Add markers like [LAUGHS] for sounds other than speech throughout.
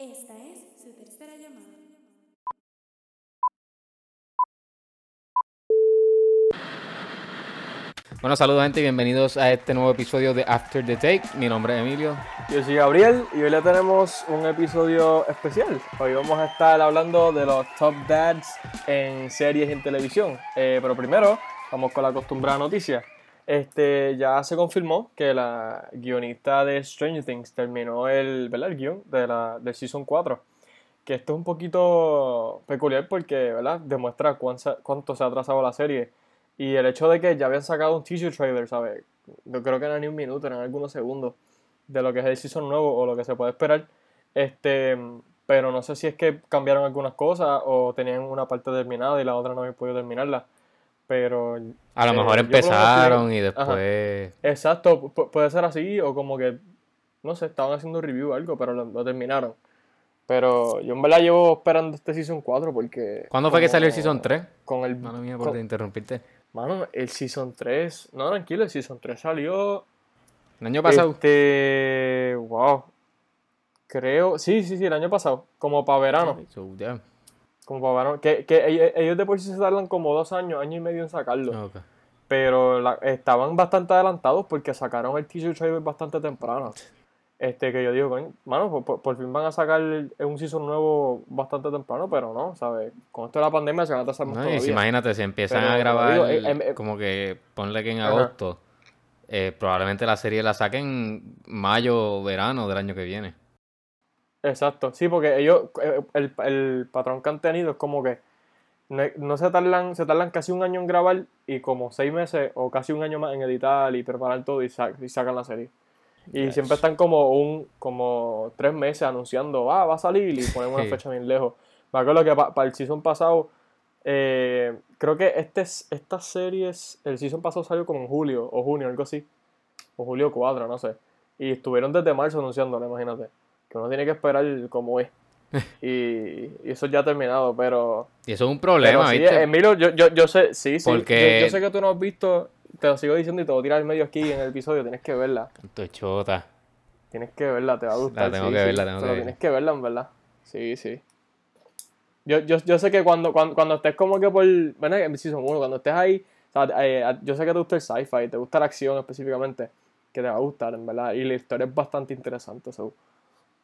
Esta es su tercera llamada. Bueno, saludos gente y bienvenidos a este nuevo episodio de After the Take. Mi nombre es Emilio. Yo soy Gabriel y hoy le tenemos un episodio especial. Hoy vamos a estar hablando de los top dads en series y en televisión. Eh, pero primero, vamos con la acostumbrada noticia. Este, ya se confirmó que la guionista de Stranger Things terminó el, ¿verdad? el guion de la, del Season 4. Que esto es un poquito peculiar porque ¿verdad? demuestra cuánto, cuánto se ha atrasado la serie. Y el hecho de que ya habían sacado un teaser trailer, ¿sabes? Yo creo que no era ni un minuto, eran algunos segundos de lo que es el season nuevo o lo que se puede esperar. Este, pero no sé si es que cambiaron algunas cosas o tenían una parte terminada y la otra no habían podido terminarla. Pero. A lo eh, mejor yo empezaron y Ajá. después. Exacto, pu- puede ser así o como que, no sé, estaban haciendo review o algo, pero lo, lo terminaron. Pero yo en verdad llevo esperando este Season 4 porque... ¿Cuándo fue que salió el Season 3? Con el... Mano mía, por con- interrumpirte. Mano, el Season 3... No, tranquilo, el Season 3 salió... El año pasado. Este... Wow. Creo... Sí, sí, sí, el año pasado. Como para verano. So, ya. Como para. Que, que ellos- de por sí se tardan como dos años, año y medio en sacarlo. Ok. Pero la- estaban bastante adelantados porque sacaron el teaser trailer bastante temprano. Este, que yo digo, mano, por, por- fin van a sacar un season nuevo bastante temprano, pero no, ¿sabes? Con esto de la pandemia se van a atrasar más No, todavía. si imagínate, si empiezan Pero, a grabar digo, eh, como que ponle que en Ajá. agosto, eh, probablemente la serie la saquen mayo verano del año que viene. Exacto, sí, porque ellos, eh, el, el patrón que han tenido es como que no, no se tardan, se tardan casi un año en grabar y como seis meses o casi un año más en editar y preparar todo y, sa- y sacan la serie. Y Yes. siempre están como un, como tres meses anunciando, ah, va a salir y ponen una Sí. fecha bien lejos. Me acuerdo que para el season pasado, eh, creo que este, es- estas series, el season pasado salió como en julio o junio, algo así. O julio 4, no sé. Y estuvieron desde marzo anunciándolo, imagínate. Que uno tiene que esperar como es. [LAUGHS] y, y eso ya ha terminado, pero... Y eso es un problema, sí, ¿viste? Emilio, yo, yo, yo sé, sí, sí. Porque- Yo, yo sé que tú no has visto, te lo sigo diciendo y te voy a tirar al medio aquí en el episodio, tienes que verla. Es chota. Tienes que verla, te va a gustar. tengo sí, que sí, verla, tengo que tienes que verla, en verdad. Sí, sí. Yo, yo, yo sé que cuando, cuando, cuando estés como que por. Bueno, en Season 1, cuando estés ahí. o sea, eh, yo sé que te gusta el sci-fi, te gusta la acción específicamente. Que te va a gustar, en verdad. Y la historia es bastante interesante. So,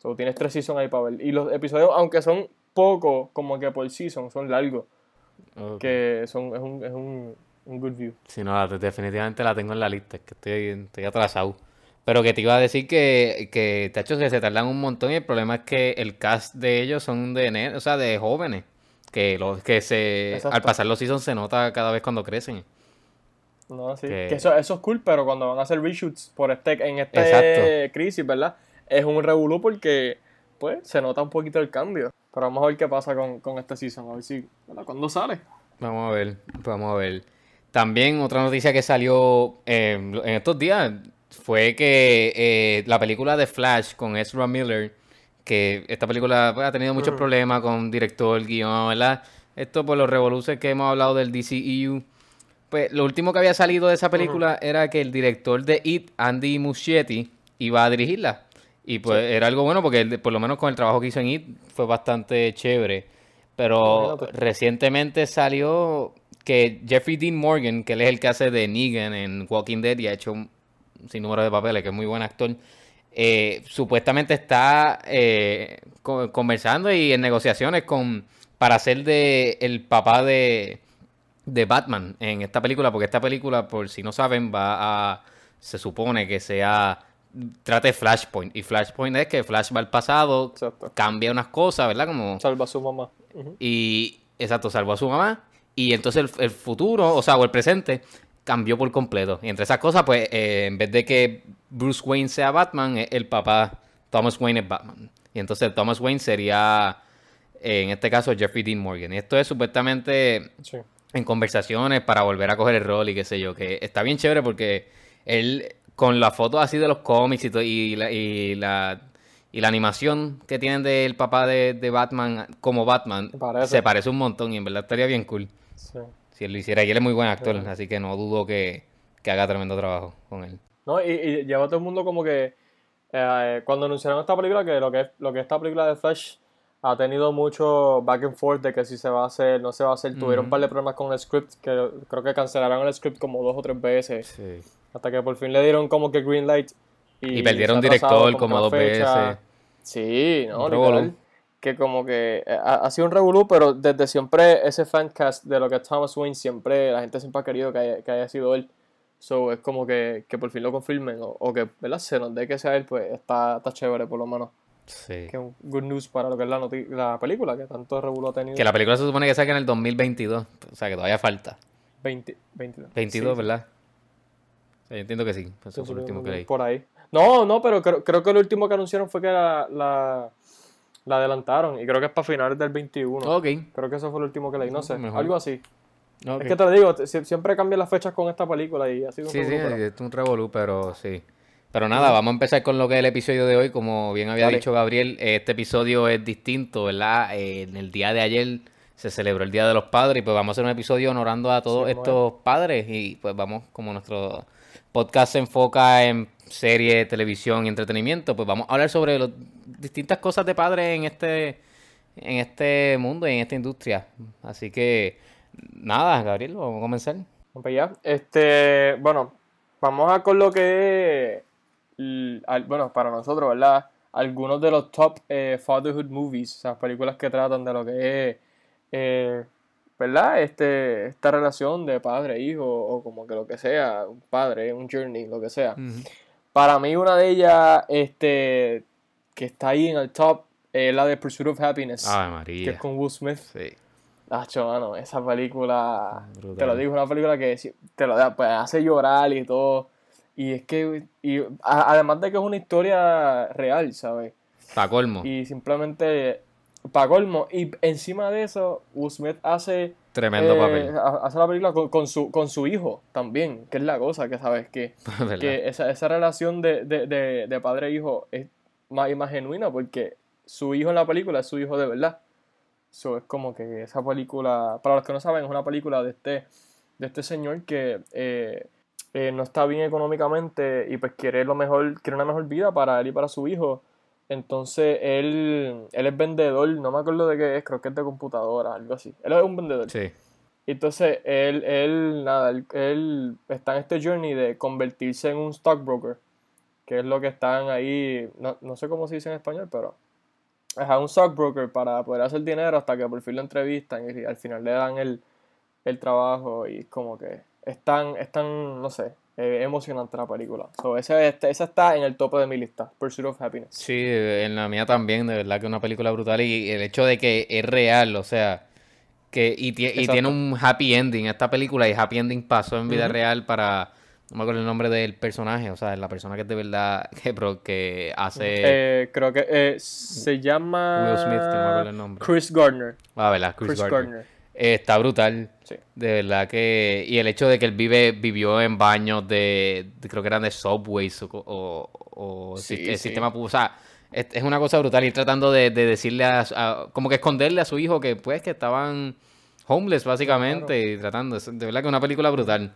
so, tienes tres seasons ahí para ver. Y los episodios, aunque son pocos, como que por season, son largos. Que son, es un, es un, un good view. Sí, no, la- definitivamente la tengo en la lista, es que estoy, estoy atrasado. Pero que te iba a decir que, que tachos, que se tardan un montón y el problema es que el cast de ellos son de, o sea, de jóvenes. Que, los, que se, al pasar los seasons se nota cada vez cuando crecen. No, sí. Que- Que eso, eso es cool, pero cuando van a hacer reshoots por este, en este Exacto. crisis, ¿verdad? Es un revolú porque, pues, se nota un poquito el cambio. Pero vamos a ver qué pasa con, con este season, a ver si, ¿verdad? ¿Cuándo sale? Vamos a ver, vamos a ver. También otra noticia que salió eh, en estos días fue que eh, la película de Flash con Ezra Miller, que esta película pues, ha tenido muchos Ujú. problemas con director, guion, ¿verdad? Esto por los revoluciones que hemos hablado del DCEU. Pues lo último que había salido de esa película era que el director de It, Andy Muschietti, iba a dirigirla. Y pues era algo bueno porque él, por lo menos con el trabajo que hizo en It fue bastante chévere. Pero Imagínate. recientemente salió que Jeffrey Dean Morgan, que él es el que hace de Negan en Walking Dead y ha hecho un sinnúmero de papeles, que es muy buen actor, eh, supuestamente está eh, co- conversando y en negociaciones con para ser de el papá de, de Batman en esta película, porque esta película, por si no saben, va a, se supone que sea, trate Flashpoint, y Flashpoint es que Flash va al pasado, Exacto. cambia unas cosas, ¿verdad? Como Salva a su mamá. Y, exacto, salvó a su mamá. Y entonces el, el futuro, o sea, o el presente, cambió por completo. Y entre esas cosas, pues, eh, en vez de que Bruce Wayne sea Batman, el papá Thomas Wayne es Batman. Y entonces Thomas Wayne sería, eh, en este caso, Jeffrey Dean Morgan. Y esto es supuestamente Sí. en conversaciones para volver a coger el rol y qué sé yo, que está bien chévere porque él con las fotos así de los cómics y, to- y, la, y, la, y la animación que tienen del papá de, de Batman como Batman Parece. se parece un montón y en verdad estaría bien cool Sí. si él lo hiciera y él es muy buen actor, así que no dudo que, que haga tremendo trabajo con él. ¿No? Y, y lleva a todo el mundo como que eh, cuando anunciaron esta película, que lo que, es, lo que esta película de Flash ha tenido mucho back and forth de que si se va a hacer, no se va a hacer. Tuvieron un par de problemas con el script, que creo que cancelaron el script como dos o tres veces. Sí. Hasta que por fin le dieron como que green light. Y perdieron ha atrasado director como la dos veces. Sí, no, literal. Que como que eh, ha, ha sido un revolú, pero desde siempre ese fancast de lo que es Thomas Wayne, siempre la gente siempre ha querido que haya, que haya sido él. So es como que, que por fin lo confirmen o, o que ¿verdad? se nos dé que sea él, pues está, está chévere por lo menos. Sí. Que un good news para lo que es la, la película, que tanto revolú ha tenido. Que la película se supone que saca en el 2022. O sea, que todavía falta. 20, 22. 22, Sí, ¿verdad? Yo entiendo que sí. Eso sí, fue lo último que leí. Por ahí. No, no, pero creo, creo que lo último que anunciaron fue que la, la, la adelantaron y creo que es para finales del 21. Ok. Creo que eso fue lo último que leí, no sé, Mejor. algo así. Es que te lo digo, siempre cambian las fechas con esta película y ha sido un Sí, sí, pero- es un revolú, pero sí. Pero nada, vamos a empezar con lo que es el episodio de hoy. Como bien había Dale. dicho Gabriel, este episodio es distinto, ¿verdad? Eh, en el día de ayer se celebró el Día de los Padres y pues vamos a hacer un episodio honorando a todos Sí, estos padres y pues vamos, como nuestro podcast se enfoca en serie, televisión y entretenimiento, pues vamos a hablar sobre las distintas cosas de padres en este, en este mundo y en esta industria. Así que nada, Gabriel, vamos a comenzar. Este, bueno, vamos a con lo que bueno, para nosotros, ¿verdad? Algunos de los top eh, fatherhood movies, o sea, películas que tratan de lo que es, eh, ¿verdad? Este, esta relación de padre e hijo, o como que lo que sea, un padre, un journey, lo que sea. Para mí una de ellas, este, que está ahí en el top, es la de Pursuit of Happiness, que María. es con Will Smith. Sí. Acho, mano, esa película, Brutal. te lo digo, es una película que te lo da, pues, hace llorar y todo. Y es que, y, a- además de que es una historia real, ¿sabes? Pa' colmo. Y simplemente, para colmo, y encima de eso, Will Smith hace, Tremendo eh, papel. ha- hace la película con, con su, con su hijo también, que es la cosa, que sabes que, [LAUGHS] que esa, esa relación de, de, de, de padre e hijo es más y más genuina porque su hijo en la película es su hijo de verdad. So, es como que esa película, para los que no saben, es una película de este, de este señor que eh, eh, no está bien económicamente y pues quiere lo mejor, quiere una mejor vida para él y para su hijo. Entonces él, él es vendedor, no me acuerdo de qué es, creo que es de computadora, algo así. Él es un vendedor. Sí. Entonces, él, él, nada, él, él está en este journey de convertirse en un stockbroker, que es lo que están ahí, no, no sé cómo se dice en español, pero es a un stockbroker para poder hacer dinero hasta que por fin lo entrevistan y al final le dan el, el trabajo y como que es tan, es tan, no sé, eh, emocionante la película. So, esa, esa está en el tope de mi lista, Pursuit of Happiness. Sí, en la mía también, de verdad que es una película brutal y el hecho de que es real, o sea, que y, tiene un happy ending esta película y happy ending pasó en vida real para, no me acuerdo el nombre del personaje, o sea, la persona que es de verdad, [LAUGHS] que hace, Eh, creo que eh, se llama Will Smith, que no me acuerdo el nombre. Chris Gardner. ah, verdad, Chris, Chris, Gardner. Gardner. Eh, está brutal, Sí. de verdad que, y el hecho de que él vive, vivió en baños de, de- creo que eran de subways o, o, o Sí, si- el sí. sistema, o sea, es, es una cosa brutal ir tratando de, de decirle a, a- como que esconderle a su hijo que pues que estaban homeless básicamente y tratando, de verdad que es una película brutal.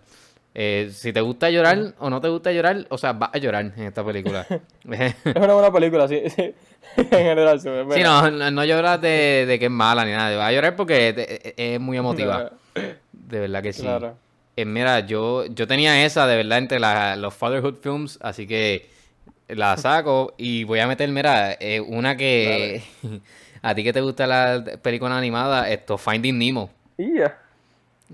Eh, si te gusta llorar o no te gusta llorar, o sea, vas a llorar en esta película. [LAUGHS] Es una buena película, sí. sí. [LAUGHS] en general. Sí, no, no, no lloras de, de que es mala ni nada, vas a llorar porque te- es muy emotiva. [LAUGHS] De verdad que sí. Claro. Eh, mira, yo, yo tenía esa de verdad entre la- los Fatherhood Films, así que la saco y voy a meter, mira, eh, una que [LAUGHS] a ti que te gusta la película animada, esto, Finding Nemo.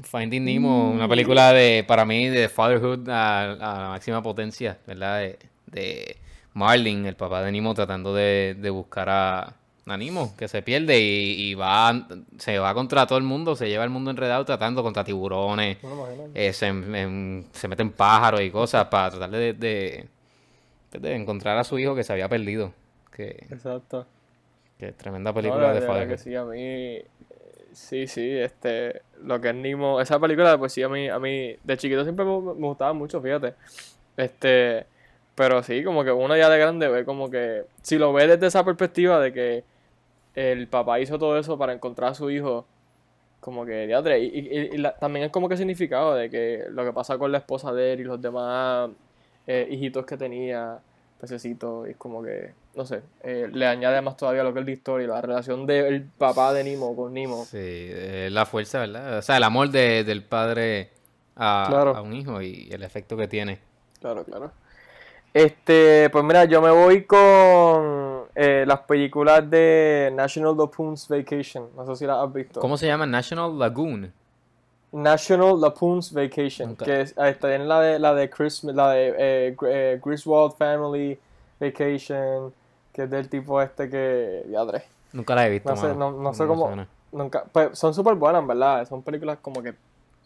Finding Nemo, una película de, para mí, de fatherhood a, a la máxima potencia, ¿verdad? De, de Marlin, el papá de Nemo, tratando de, de buscar a, a Nemo, que se pierde y, y va, se va contra todo el mundo, se lleva el mundo enredado tratando contra tiburones, No imagino. eh, se, en- se meten pájaros y cosas para tratar de, de, de encontrar a su hijo que se había perdido. Que, Exacto. que tremenda No, película de verdad fatherhood. que sí, a mí. Sí, sí, este. Lo que es Nemo. Esa película, pues sí, a mí, a mí. De chiquito siempre me, me gustaba mucho, fíjate. Este. Pero sí, como que uno ya de grande ve como que. Si lo ve desde esa perspectiva de que el papá hizo todo eso para encontrar a su hijo. Como que, diadre, y, y- y la- también es como que significado de que lo que pasa con la esposa de él y los demás eh, hijitos que tenía. pececito y es como que, no sé, eh, le añade más todavía lo que es la historia la relación del papá de Nemo con Nemo. Sí, eh, la fuerza, ¿verdad? O sea, el amor de- del padre a, Claro. a un hijo y el efecto que tiene. Claro, claro. Este, pues mira, yo me voy con eh, las películas de National Lampoon's Vacation. No sé si las has visto. ¿Cómo se llama? National Lagoon. National Lampoon's Vacation, que es, está en la de la de Christmas, la de eh, eh, Griswold Family Vacation, que es del tipo este que diadre. Nunca la he visto. No sé, no, no sé cómo, suena. nunca, pues son súper buenas, ¿verdad? Son películas como que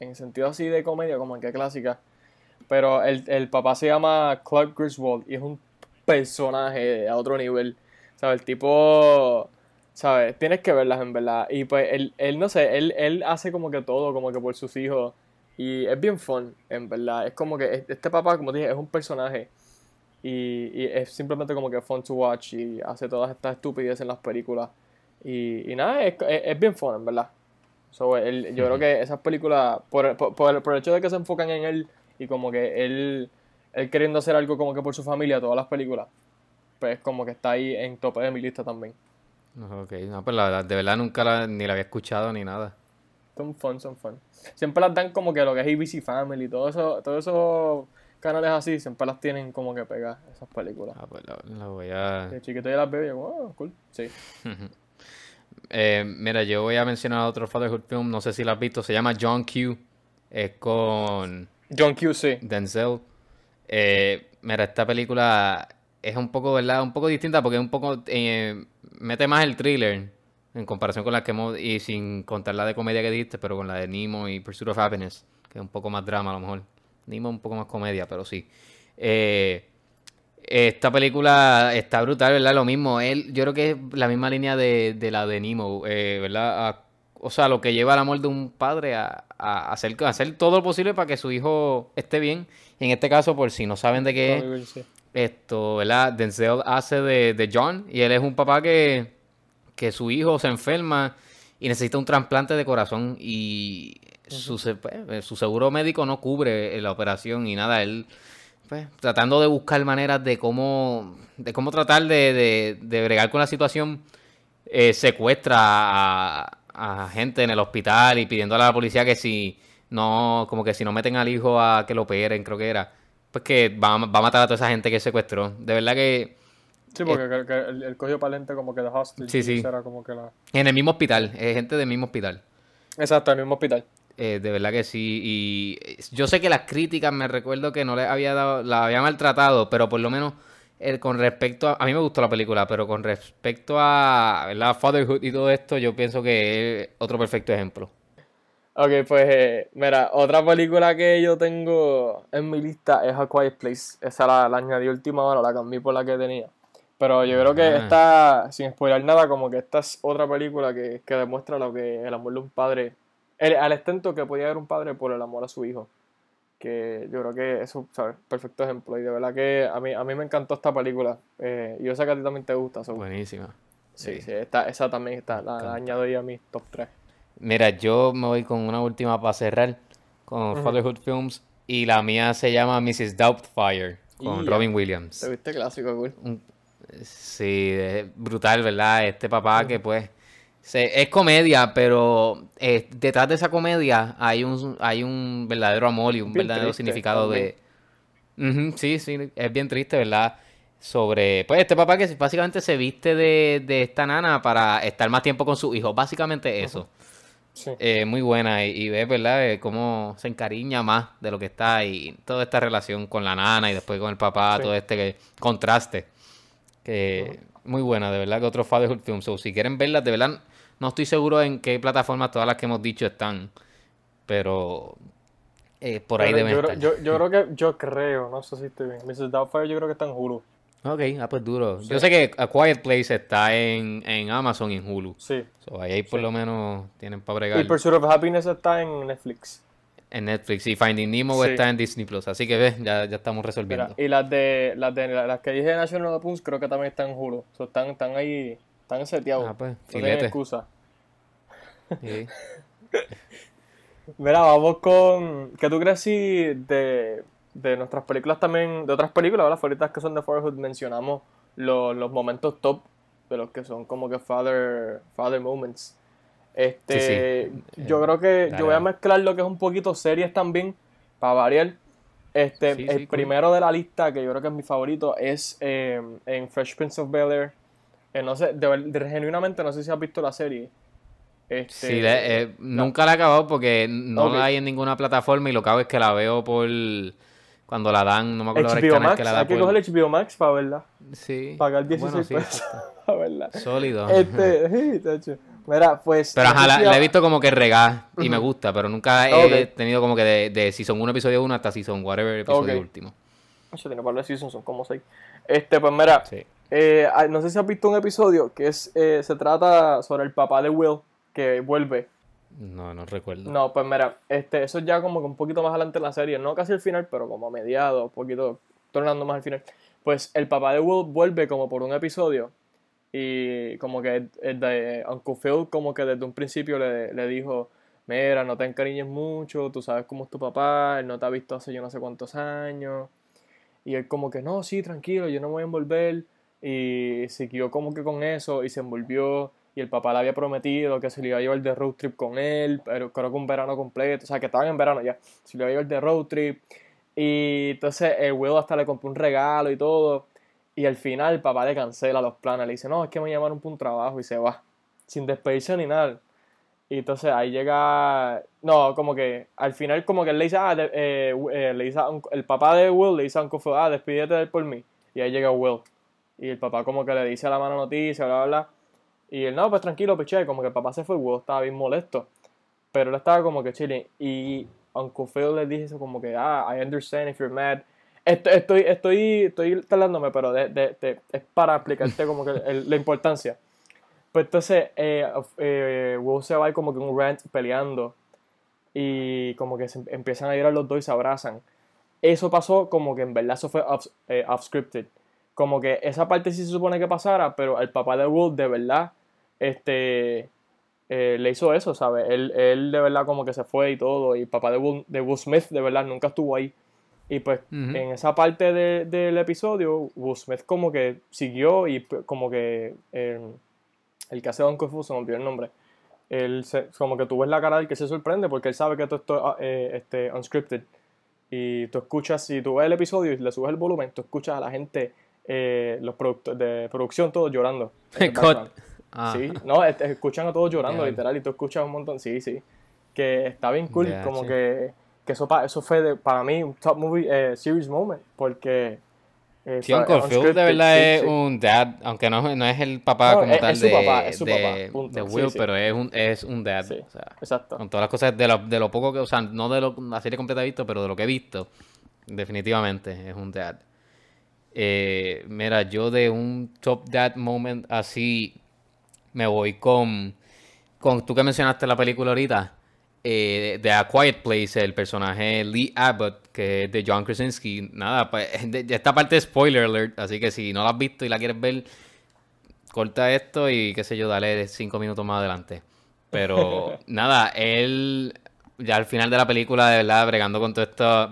en sentido así de comedia, como que clásicas. Pero el, el papá se llama Clark Griswold y es un personaje a otro nivel. ¿Sabes? El tipo, ¿sabes? Tienes que verlas en verdad. Y pues él, él no sé, él, él hace como que todo, como que por sus hijos. Y es bien fun, en verdad. Es como que este papá, como te dije, es un personaje. Y, y es simplemente como que fun to watch y hace todas estas estupideces en las películas. Y, y nada, es, es, es bien fun, en verdad. So, yo creo que esas películas, por, por, por el, por el hecho de que se enfocan en él y como que él, él queriendo hacer algo como que por su familia, todas las películas, pues como que está ahí en tope de mi lista también. Ok, no, pues la verdad, de verdad nunca la, ni la había escuchado ni nada. Son fun, son fun. Siempre las dan como que lo que es ABC Family, todo eso, todos esos canales así, siempre las tienen como que pegadas, esas películas. Ah, pues la, la voy a... De chiquito yo las veo y yo, oh, cool. Sí. [LAUGHS] Eh, mira, yo voy a mencionar otro fatherhood film, no sé si lo has visto, se llama John Q. Es con John Q. Denzel. Eh, mira, esta película es un poco, ¿verdad? Un poco distinta porque es un poco... eh, mete más el thriller en comparación con la que hemos... Y sin contar la de comedia que dijiste, pero con la de Nemo y Pursuit of Happiness, que es un poco más drama a lo mejor. Nemo un poco más comedia, pero sí. Eh, esta película está brutal, ¿verdad? Lo mismo. Él, yo creo que es la misma línea de, de la de Nemo, eh, ¿verdad? O sea, lo que lleva al amor de un padre a, a hacer, a hacer todo lo posible para que su hijo esté bien. Y en este caso, por si no saben de qué es, esto, ¿verdad? Denzel hace de, de John y él es un papá que, que su hijo se enferma y necesita un trasplante de corazón y su, pues, su seguro médico no cubre la operación y nada, él pues, tratando de buscar maneras de cómo, de cómo tratar de, de, de bregar con la situación, eh, secuestra a, a gente en el hospital y pidiéndole a la policía que si no, como que si no meten al hijo a que lo operen, creo que era, pues que va, a- va a matar a toda esa gente que secuestró. De verdad que Sí, porque que- que el, el cogió para lente como que de. Eh, Sí, sí. Era como que la... en el mismo hospital, es gente del mismo hospital. Exacto, el mismo hospital. Eh, de verdad que sí. Y eh, yo sé que las críticas me recuerdo que no le había dado, la había maltratado, pero por lo menos eh, con respecto a. A mí me gustó la película, pero con respecto a ¿verdad? Fatherhood y todo esto, yo pienso que es otro perfecto ejemplo. Ok, pues eh, mira, otra película que yo tengo en mi lista es A Quiet Place. Esa la, la añadí última hora, la cambié por la que tenía. Pero yo creo que Ah. esta, sin spoiler nada, como que esta es otra película que, que demuestra lo que el amor de un padre, el, al extento que podía haber un padre por el amor a su hijo. Que yo creo que es un ¿sabes? perfecto ejemplo. Y de verdad que a mí, a mí me encantó esta película. Eh, y yo sé que a ti también te gusta. so- Buenísima. sí, sí. sí, esta, esa también está, la, añado yo a mis top 3. Mira, yo me voy con una última para cerrar con Ujú. Fatherhood Films. Y la mía se llama Mrs. Doubtfire con. Robin Williams. ¿Te viste clásico, cool? Un- sí, es brutal, ¿verdad? Este papá que pues se- es comedia, pero eh, detrás de esa comedia hay un hay un verdadero amor y un Bien verdadero triste significado de sí, sí, es bien triste, ¿verdad? Sobre, pues este papá que básicamente se viste de, de esta nana para estar más tiempo con su hijo, básicamente eso. Sí. Eh, muy buena y, y ves, ¿verdad? Eh, cómo se encariña más de lo que está y toda esta relación con la nana y después con el papá, Sí. todo este que, contraste. Que muy buena, de verdad que otro Fatherhood Film. So, si quieren verlas, de verdad, no estoy seguro en qué plataformas todas las que hemos dicho están, pero eh, por ahí deben yo, estar. yo, yo creo que, yo creo, no sé si estoy bien. Mrs. Doubtfire yo creo que está en Hulu. Ok, ah, pues duro. Sí. Yo sé que A Quiet Place está en, en Amazon y en Hulu. Sí. So, ahí por Sí. lo menos tienen para Y bregar. Pursuit of Happiness está en Netflix. En Netflix y Finding Nemo Sí. está en Disney Plus. Así que ves, ya, ya estamos Mira, resolviendo. y las de las de las que dije de National Lampoon's creo que también están en Hulu. So, están, están ahí, están seteados. Ah, pues, no tienen excusa. Sí. [LAUGHS] Mira, vamos con. ¿Qué tú crees si de, de nuestras películas también, de otras películas, las favoritas que son de Fatherhood, mencionamos los, los momentos top de los que son como que father, father moments. Este, Sí, sí. yo creo que dale, yo voy a mezclar lo que es un poquito series también, para variar. Este, Sí, el cool. primero de la lista, que yo creo que es mi favorito, es eh, en Fresh Prince of Bel Air. Eh, no sé, de, genuinamente no sé si has visto la serie. Este, Sí, le- eh, nunca la he acabado porque no la hay en ninguna plataforma y lo que hago es que la veo por cuando la dan, no me acuerdo HBO Max, que la da hay que por... coger HBO Max para verla. Sí. Pagar 16 Bueno, sí, pesos exacto. [LAUGHS] para verla. Sólido. Este, [LAUGHS] sí, tacho. Mira, pues. Pero ajá, la, he visto como que regada y me gusta, pero nunca he tenido como que de, de season 1, episodio 1 hasta season whatever, episodio último. Oye, tiene par de seasons, son como 6. Este, pues mira, Sí. eh, ah, no sé si has visto un episodio que es eh, se trata sobre el papá de Will que vuelve. No, no recuerdo. No, pues mira, este, eso es ya como que un poquito más adelante en la serie, no casi al final, pero como a mediados, un poquito tornando más al final. Pues el papá de Will vuelve como por un episodio y como que el de Uncle Phil como que desde un principio le, le dijo, mira, no te encariñes mucho, tú sabes cómo es tu papá, él no te ha visto hace yo no sé cuántos años. Y él como que, no, sí, tranquilo, yo no me voy a envolver. Y siguió como que con eso y se envolvió. Y el papá le había prometido que se le iba a llevar de road trip con él, pero creo que un verano completo. O sea, que estaban en verano ya. Se le iba a llevar de road trip. Y entonces el Will hasta le compró un regalo y todo. Y al final el papá le cancela los planes. Le dice, no, es que me llamaron por un trabajo y se va. Sin despedirse ni nada. Y entonces ahí llega. No, como que al final, como que le dice, ah, eh, eh, le dice el papá de Will le dice a Uncle Phil, ah, despídete de él por mí. Y ahí llega Will. Y el papá, como que le dice a la mala noticia, bla, bla, bla. Y él, no, pues tranquilo, piché. Como que el papá se fue, Will estaba bien molesto. Pero él estaba como que chilling. Y Uncle Phil le dice como que, ah, I understand if you're mad. Estoy, estoy, estoy, estoy tardándome, pero de- es para explicarte como que la importancia. Pues entonces, eh, eh, se va como que un rant peleando. Y como que se empiezan a llorar los dos y se abrazan. Eso pasó como que en verdad eso fue off, eh, off-scripted. Como que esa parte sí se supone que pasara, pero el papá de Will de verdad este, eh, le hizo eso, ¿sabes? Él, él de verdad como que se fue y todo. Y el papá de Will, de Smith de verdad nunca estuvo ahí. Y pues Ujú. en esa parte de- del episodio, Will Smith como que siguió y p- como que eh, el que hace Don Fu, se me olvidó el nombre. Él se- como que tú ves la cara del que se sorprende porque él sabe que todo esto es eh, este, unscripted. Y tú escuchas, si tú ves el episodio y le subes el volumen, tú escuchas a la gente, eh, los productores de producción, todos llorando. [LAUGHS] Ah. Sí, no, escuchan a todos llorando, Ya. literal, y tú escuchas un montón, sí, sí. Que está bien cool, Ya, como sí. que, que eso, pa- eso fue de- para mí un top movie eh, series moment, porque... eh, Phil de verdad sí, es sí. un dad, aunque no, no es el papá No, como es- tal es su de, papá, es su de- papá, Will, sí. pero es un, es un dad. Sí, o sea, exacto. con todas las cosas de lo, de lo poco que, o sea, no de lo, la serie completa he visto, pero de lo que he visto, definitivamente es un dad. Eh, mira, yo de un top dad moment así me voy con, con tú que mencionaste la película ahorita, eh, de A Quiet Place, el personaje Lee Abbott, que es de John Krasinski. Nada, pues [LAUGHS] esta parte es spoiler alert, así que si no la has visto y la quieres ver, corta esto y qué sé yo, dale cinco minutos más adelante. Pero [LAUGHS] nada, él ya al final de la película, de verdad, bregando con todas estas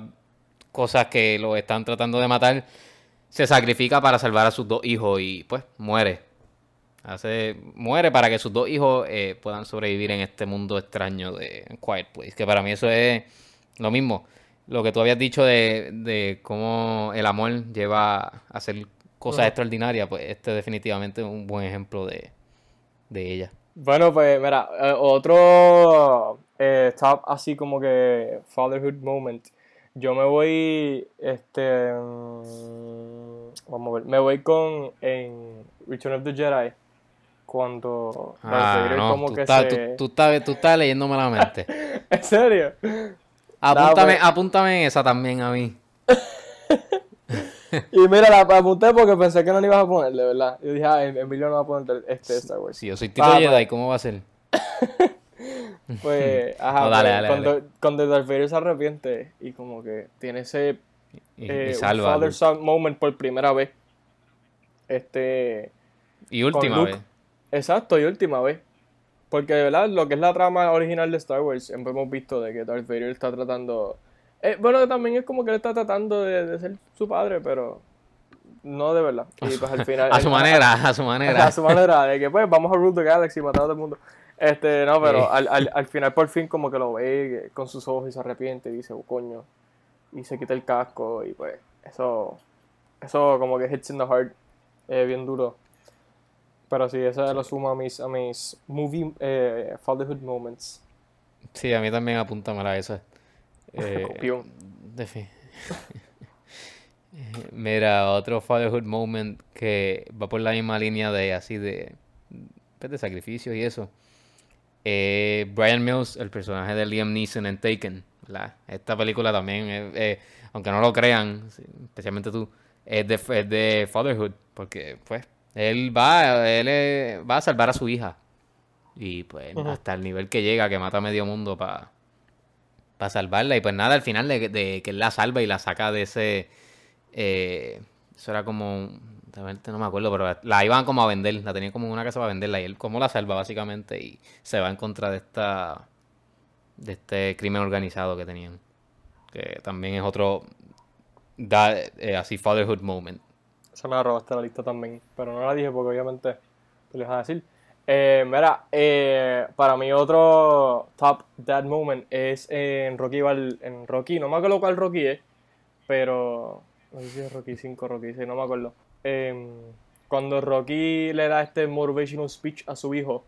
cosas que lo están tratando de matar, se sacrifica para salvar a sus dos hijos y pues muere. Hace, muere para que sus dos hijos eh, puedan sobrevivir en este mundo extraño de Quiet Place. Que para mí eso es lo mismo. Lo que tú habías dicho de, de cómo el amor lleva a hacer cosas extraordinarias, pues este definitivamente es un buen ejemplo de, de ella. Bueno, pues mira, eh, otro eh, top así como que fatherhood moment. Yo me voy, este, mm, vamos a ver, me voy con en Return of the Jedi cuando Ah, no, como tú, que estás, se... tú, tú estás, tú estás leyéndome la mente. [LAUGHS] ¿En serio? Apúntame, pues. apúntame esa también a mí. [LAUGHS] Y mira, la apunté porque pensé que no la ibas a poner, de verdad. Yo dije, ah, Emilio no va a poner este Star Wars. Si yo soy Tito Ah, Jedi, pues. ¿cómo va a ser? [LAUGHS] Pues, ajá, No, dale, pues, dale, cuando, dale. cuando Darth Vader se arrepiente y como que tiene ese Y, eh, y salva. father son moment por primera vez. Este, Y última vez. Exacto, y última vez. Porque de verdad, lo que es la trama original de Star Wars, siempre hemos visto de que Darth Vader está tratando. Eh, bueno, también es como que él está tratando de, de ser su padre, pero no de verdad. Y pues al [LAUGHS] final. A su manera, [LAUGHS] a su manera. A su manera, de que pues vamos a rule the galaxy y matar a todo el mundo. Este, no, pero Sí. al, al, al final por fin como que lo ve con sus ojos y se arrepiente y dice, oh, coño. Y se quita el casco y pues eso, eso como que hits in the heart eh, bien duro. Pero sí, eso lo sumo a mis, a mis movie eh, fatherhood moments. Sí, a mí también apúntamela a esa. [LAUGHS] Eh, Copión. de fin. [LAUGHS] Mira, otro fatherhood moment que va por la misma línea de así de, pues, de sacrificios y eso. Eh, Brian Mills, el personaje de Liam Neeson en Taken. ¿verdad? Esta película también, eh, eh, aunque no lo crean, especialmente tú, es de, es de fatherhood, porque pues él va, él eh, va a salvar a su hija. Y pues hasta el nivel que llega, que mata a medio mundo para salvarla. Y pues nada, al final de, de que él la salva y la saca de ese... eh, eso era como... no me acuerdo, pero la iban como a vender. La tenía como en una casa para venderla. Y él como la salva básicamente y se va en contra de esta... De este crimen organizado que tenían. Que también es otro... Da, eh, así, fatherhood moment. Esa me la robaste la lista también, pero no la dije porque obviamente te lo ibas a decir. Eh, mira, eh, para mí otro top dad moment es en Rocky, Bal- en Rocky, no me acuerdo cuál Rocky es, pero no sé si es Rocky 5 Rocky 6, no me acuerdo. Em, cuando Rocky le da este motivational speech a su hijo,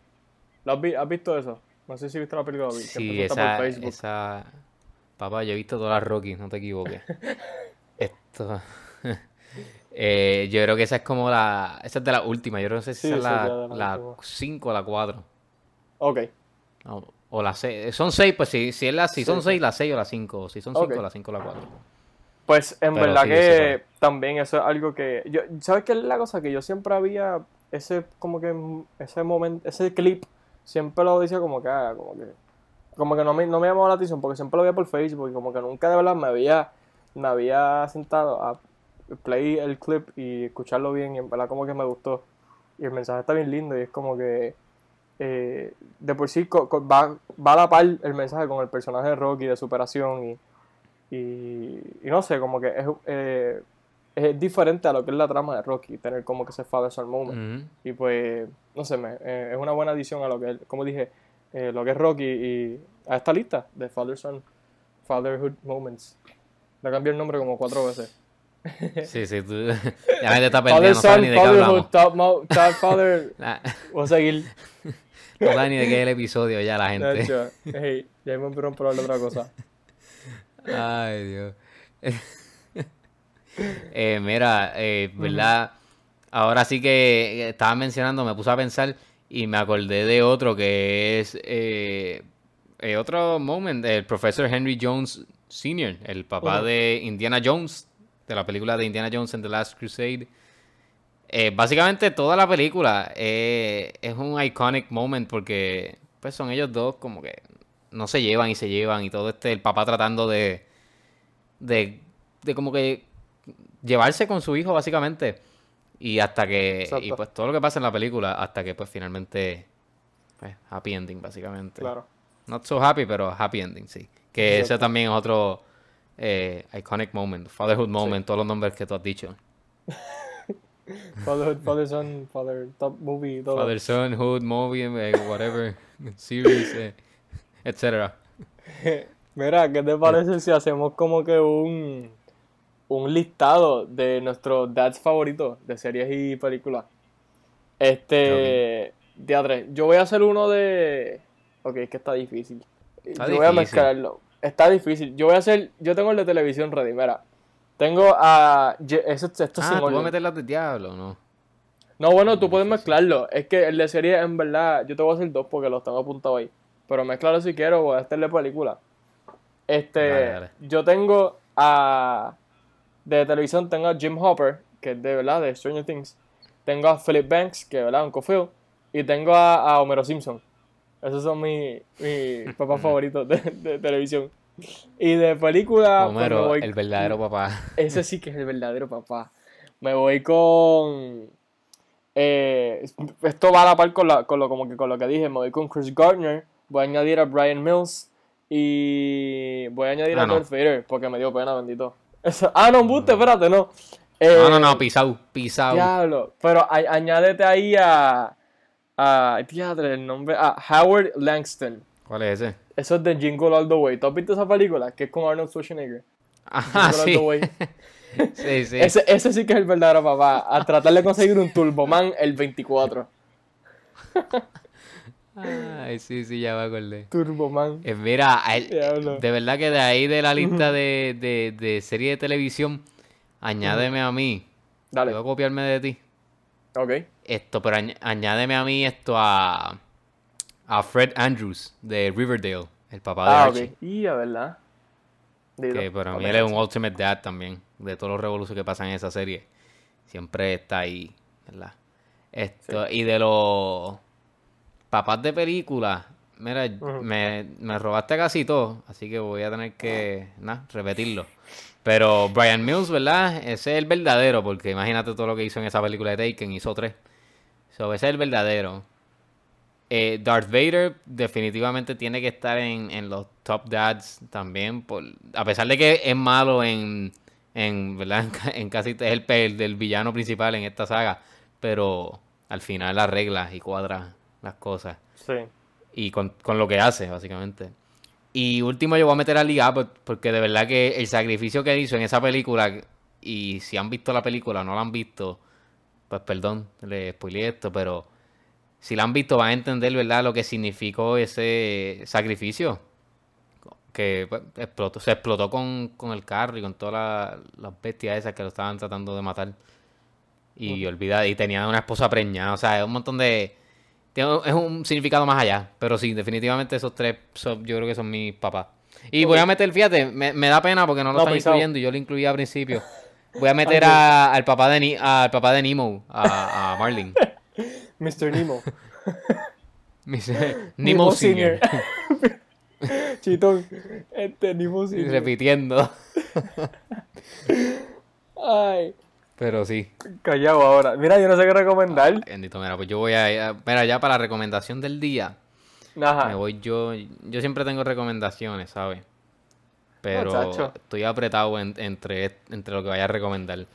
¿lo has, vi- has visto eso? No sé si viste la película, Sí, por esa, Facebook. esa... Papá, yo he visto todas las Rocky, no te equivoques. [LAUGHS] Esto... [LAUGHS] eh, yo creo que esa es como la... Esa es de la última, yo no sé si Sí, esa es la, de la la última. 5 o la 4. Ok, O, o la 6. Son 6, pues sí, si, es la, si Sí, son sí. 6, la 6 o la 5. Si son 5, Ok. la 5 o la 4. Pues en Pero verdad sí, que sí, también eso es algo que yo ¿sabes qué es la cosa? Que yo siempre había ese como que ese momento, ese clip siempre lo decía como que ah, como que como que no me, no me llamaba la atención porque siempre lo veía por Facebook y como que nunca de verdad me había me había sentado a play el clip y escucharlo bien y en verdad como que me gustó y el mensaje está bien lindo y es como que eh, de por sí va, va a la par el mensaje con el personaje de Rocky de superación y, y, y no sé, como que es, eh, es diferente a lo que es la trama de Rocky, tener como que ese father son moment. Y pues, no sé, me, eh, es una buena adición a lo que, como dije, eh, lo que es Rocky y a esta lista de father son fatherhood moments. Le cambié el nombre como cuatro veces. Sí, sí, tú... [LAUGHS] Ya la gente está Father no sabe son, ni de qué hablamos. top, top father. [LAUGHS] La- Voy a seguir. [LAUGHS] No sabe ni de qué es el episodio ya la De gente. hecho, hey, ya me empezaron por hablar de otra cosa. Ay, Dios. Eh, mira, eh, ¿verdad? Ahora sí que estaba mencionando, me puse a pensar y me acordé de otro que es eh, eh, otro moment, el profesor Henry Jones Sr., el papá Ujú. de Indiana Jones, de la película de Indiana Jones and the Last Crusade. Eh, básicamente toda la película eh, es un iconic moment porque pues son ellos dos como que no se llevan y se llevan y todo este, el papá tratando de, de, de como que llevarse con su hijo básicamente y hasta que, y pues todo lo que pasa en la película hasta que pues finalmente, pues happy ending básicamente. Claro. Not so happy, pero happy ending, sí. Que ese Exacto. también es otro eh, iconic moment, fatherhood moment, todos los nombres que tú has dicho. [LAUGHS] Fatherhood, father son, father top movie, todo. Father, son, hood, movie, eh, whatever, [LAUGHS] series, eh, etcétera. [LAUGHS] Mira, ¿qué te parece si hacemos como que un, un listado de nuestros dads favoritos de series y películas? Este, teatre, yo voy a hacer uno de... Ok, es que está difícil. Está yo voy a mezclarlo. Está difícil. Yo voy a hacer... Yo tengo el de televisión ready, mira. Tengo a... Eso, esto Ah, sin ¿tú vas a meter las de diablo no? No, bueno, tú puedes mezclarlo. Es que el de serie, en verdad, yo te voy a hacer dos porque los tengo apuntados ahí. Pero mezclalo si quiero, voy a hacerle película. Este, Dale, dale. yo tengo a. De televisión tengo a Jim Hopper, que es de verdad, de Stranger Things. Tengo a Philip Banks, que es verdad, un Phil. Y tengo a, a Homero Simpson. Esos son mis mis [LAUGHS] papás favoritos de, de televisión. Y de película. pues, me Homero, voy- el verdadero papá. ese sí que es el verdadero papá. Me voy con. eh, esto va a la par con, la- con lo, como que con lo que dije. Me voy con Chris Gardner. Voy a añadir a Brian Mills. Y voy a añadir Ah, a no. Darth Vader porque me dio pena, bendito. Eso- Ah, no, embuste, espérate, no. Eh, No, no, no, pisau, pisau. Diablo. Pero a- añádete ahí a. a diadre, el nombre. A Howard Langston. ¿Cuál es ese? Eso es de Jingle All the Way. ¿Tú has visto esa película? Que es con Arnold Schwarzenegger. Ajá, Jingle All sí. the Way. [LAUGHS] Sí, sí. Ese, ese sí que es el verdadero papá. A tratar de conseguir un Turboman el 24. [LAUGHS] Ay, sí, sí, ya me acordé. Turboman. Eh, mira, Diablo. de verdad que de ahí de la lista de, de, de serie de televisión, añádeme a mí. Dale. Voy a copiarme de ti. Ok. Esto, pero añ- añádeme a mí esto a, a Fred Andrews de Riverdale, el papá de Ah, Archie. ok. Y a verdad. Dilo. Que para mí él es un Ultimate Dad también, de todos los revoluciones que pasan en esa serie. Siempre está ahí, ¿verdad? Esto, y de los papás de película, mira, me, me robaste casi todo, así que voy a tener que, nada, repetirlo. Pero Brian Mills, ¿verdad? Ese es el verdadero, porque imagínate todo lo que hizo en esa película de Taken, hizo tres. So, ese es el verdadero. Eh, Darth Vader definitivamente tiene que estar en, en los top dads también, por, a pesar de que es malo en, en, ¿verdad? en, [LAUGHS] ca- en casi es el, el del villano principal en esta saga, pero al final arregla y cuadra las cosas Sí. y con, con lo que hace, básicamente. Y último, yo voy a meter a Abbott, porque de verdad que el sacrificio que hizo en esa película, y si han visto la película o no la han visto, pues perdón, le spoileé esto, pero si la han visto van a entender, ¿verdad?, lo que significó ese sacrificio. Que pues, explotó, se explotó con, con el carro y con todas la- las bestias esas que lo estaban tratando de matar. Y olvida, y tenía una esposa preñada, o sea, es un montón de... tiene- es un significado más allá, pero sí, definitivamente esos tres son- yo creo que son mis papás. Y voy a meter, fíjate, me, me da pena porque no lo No, están pisado. incluyendo y yo lo incluí al principio. [LAUGHS] Voy a meter a- al papá de Ni- al papá de Nemo, a, a Marlin. [LAUGHS] Mr. [LAUGHS] Nemo. Nemo Senior. Chitón. Este Nemo Senior. repitiendo. Ay. Pero sí. Callado ahora. Mira, yo no sé qué recomendar. Bendito, mira, pues yo voy a. Mira, ya para la recomendación del día. Me Ajá. voy yo. Yo siempre tengo recomendaciones, ¿sabes? Pero Muchacho. estoy apretado en- entre, entre lo que vaya a recomendar.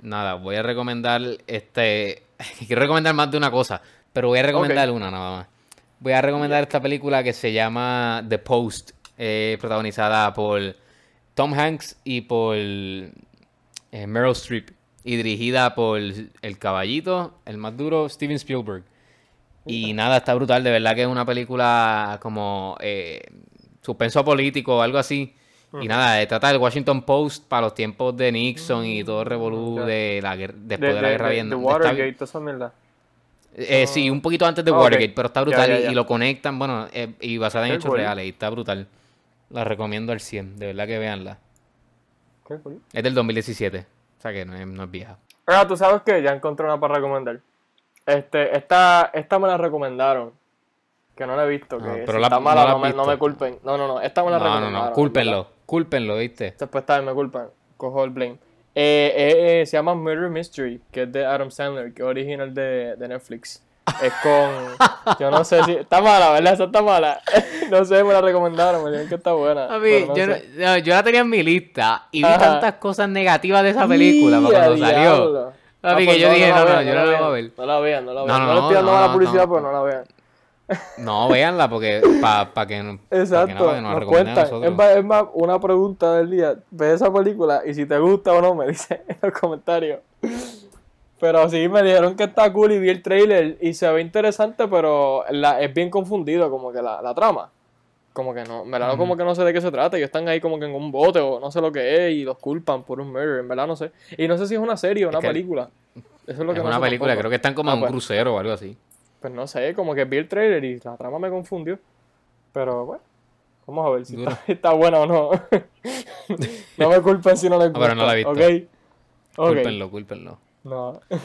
Nada, voy a recomendar este. [LAUGHS] Quiero recomendar más de una cosa, pero voy a recomendar una nada más. Voy a recomendar esta película que se llama The Post, eh, protagonizada por Tom Hanks y por eh, Meryl Streep, y dirigida por el caballito, el más duro, Steven Spielberg. Y nada, está brutal, de verdad que es una película como eh, suspenso político o algo así. Y nada, eh, trata del Washington Post para los tiempos de Nixon y todo el revolú ya. de la guer- De, después de, la guerra de, bien. de Watergate, toda esa mierda. eh, sí, un poquito antes de Ah. Watergate, pero está brutal y- lo conectan, bueno, eh, y basada en hechos cool. reales, y está brutal. La recomiendo al 100, de verdad que veanla. Qué cool. Es del 2017, o sea que no es, no es vieja. Ah, tú sabes que ya encontré una para recomendar. Este, esta, esta me la recomendaron. Que no la he visto. Que Ah, si la- está no mala, la no, me, no me culpen. No, no, no. Esta me la No, no, recomendaron. no, cúlpenlo, cúlpenlo, ¿viste? Después también me culpan. Cojo el blame. Eh, eh, eh, se llama Murder Mystery, que es de Adam Sandler, que es original de, de Netflix. Es con. Yo no sé si. Está mala, ¿verdad? Esa está mala. [LAUGHS] no sé, me la recomendaron, me dijeron que está buena. A mí, no yo, no- no, yo la tenía en mi lista y vi Ajá. tantas cosas negativas de esa película ¡Y, para cuando salió. diablo! Papi, Ah, que pues yo dije, no, no, yo no la voy a ver. No la vean, no la No, vean. No, no, le estoy dando no, mala no, publicidad, no. pero no la vean. No, véanla porque para que, no- pa' que Exacto, no, para que nos la nos recomienden a. Es más, es más, una pregunta del día. Ve esa película y si te gusta o no, me dice [LAUGHS] en los comentarios. Pero sí, me dijeron que está cool y vi el trailer y se ve interesante, pero la, es bien confundido como que la, la trama. Como que no, en verdad como que no sé de qué se trata. Ellos están ahí como que en un bote o no sé lo que es y los culpan por un murder, en verdad no sé. Y no sé si es una serie o una película. Eso es lo que Es no una película, tampoco. creo que están como Ah, en un pues. crucero o algo así. Pues no sé, como que vi el trailer y la trama me confundió. Pero bueno, vamos a ver si está, [LAUGHS] está buena o no. [LAUGHS] no me culpen si no les Ah, gusta. pero no la he visto. Cúlpenlo, cúlpenlo. No. [LAUGHS]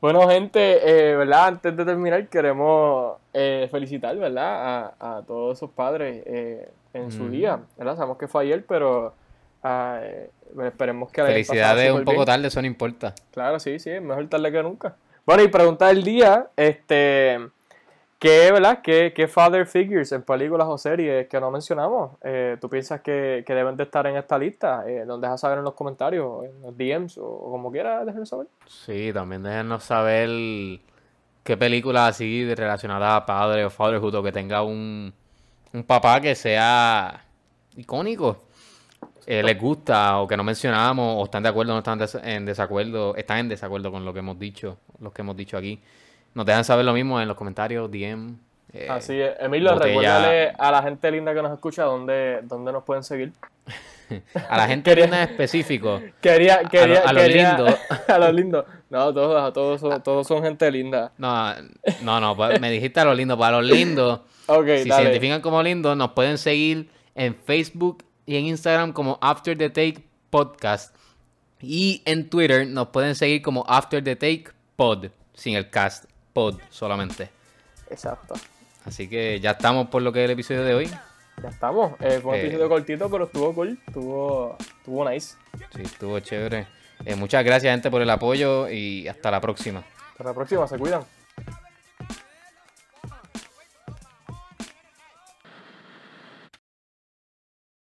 bueno, gente, eh, ¿verdad? Antes de terminar, queremos eh, felicitar, ¿verdad? A, a todos esos padres eh, en su día, ¿verdad? Sabemos que fue ayer, pero ah, eh, esperemos que Felicidades un poco bien. tarde, eso no importa. Claro, sí, sí, mejor tarde que nunca. Bueno, y pregunta del día, este, ¿Qué, verdad? ¿Qué, qué father figures en películas o series que no mencionamos? Eh, ¿Tú piensas que, que deben de estar en esta lista? Eh, nos dejas saber en los comentarios, en los DMs o, como quieras, déjenos saber. Sí, también déjenos saber qué película así relacionada a padre o fatherhood o que tenga un, un papá que sea icónico. eh, les gusta o que no mencionamos o están de acuerdo o no están en desacuerdo, están en desacuerdo con lo que hemos dicho, los que hemos dicho aquí. Nos dejan saber lo mismo en los comentarios, DM. eh, Así es. Emilio, botella- recuérdale a la gente linda que nos escucha dónde, dónde nos pueden seguir. [LAUGHS] A la gente linda en específico. Quería, quería, a los quería- lindos. [LAUGHS] a los lindos. No, todos, todos, son, todos son gente linda. No, no, no, pues, me dijiste a los lindos. Para los lindos, [LAUGHS] Ok, si se identifican como lindos, nos pueden seguir en Facebook y en Instagram como After the Take Podcast. Y en Twitter nos pueden seguir como After the Take Pod, sin el cast, pod solamente. Exacto. Así que ya estamos por lo que es el episodio de hoy. Ya estamos. Eh, fue un Eh. episodio cortito, pero estuvo cool. Estuvo, estuvo nice. Sí, estuvo chévere. Eh, muchas gracias, gente, por el apoyo y hasta la próxima. Hasta la próxima, se cuidan.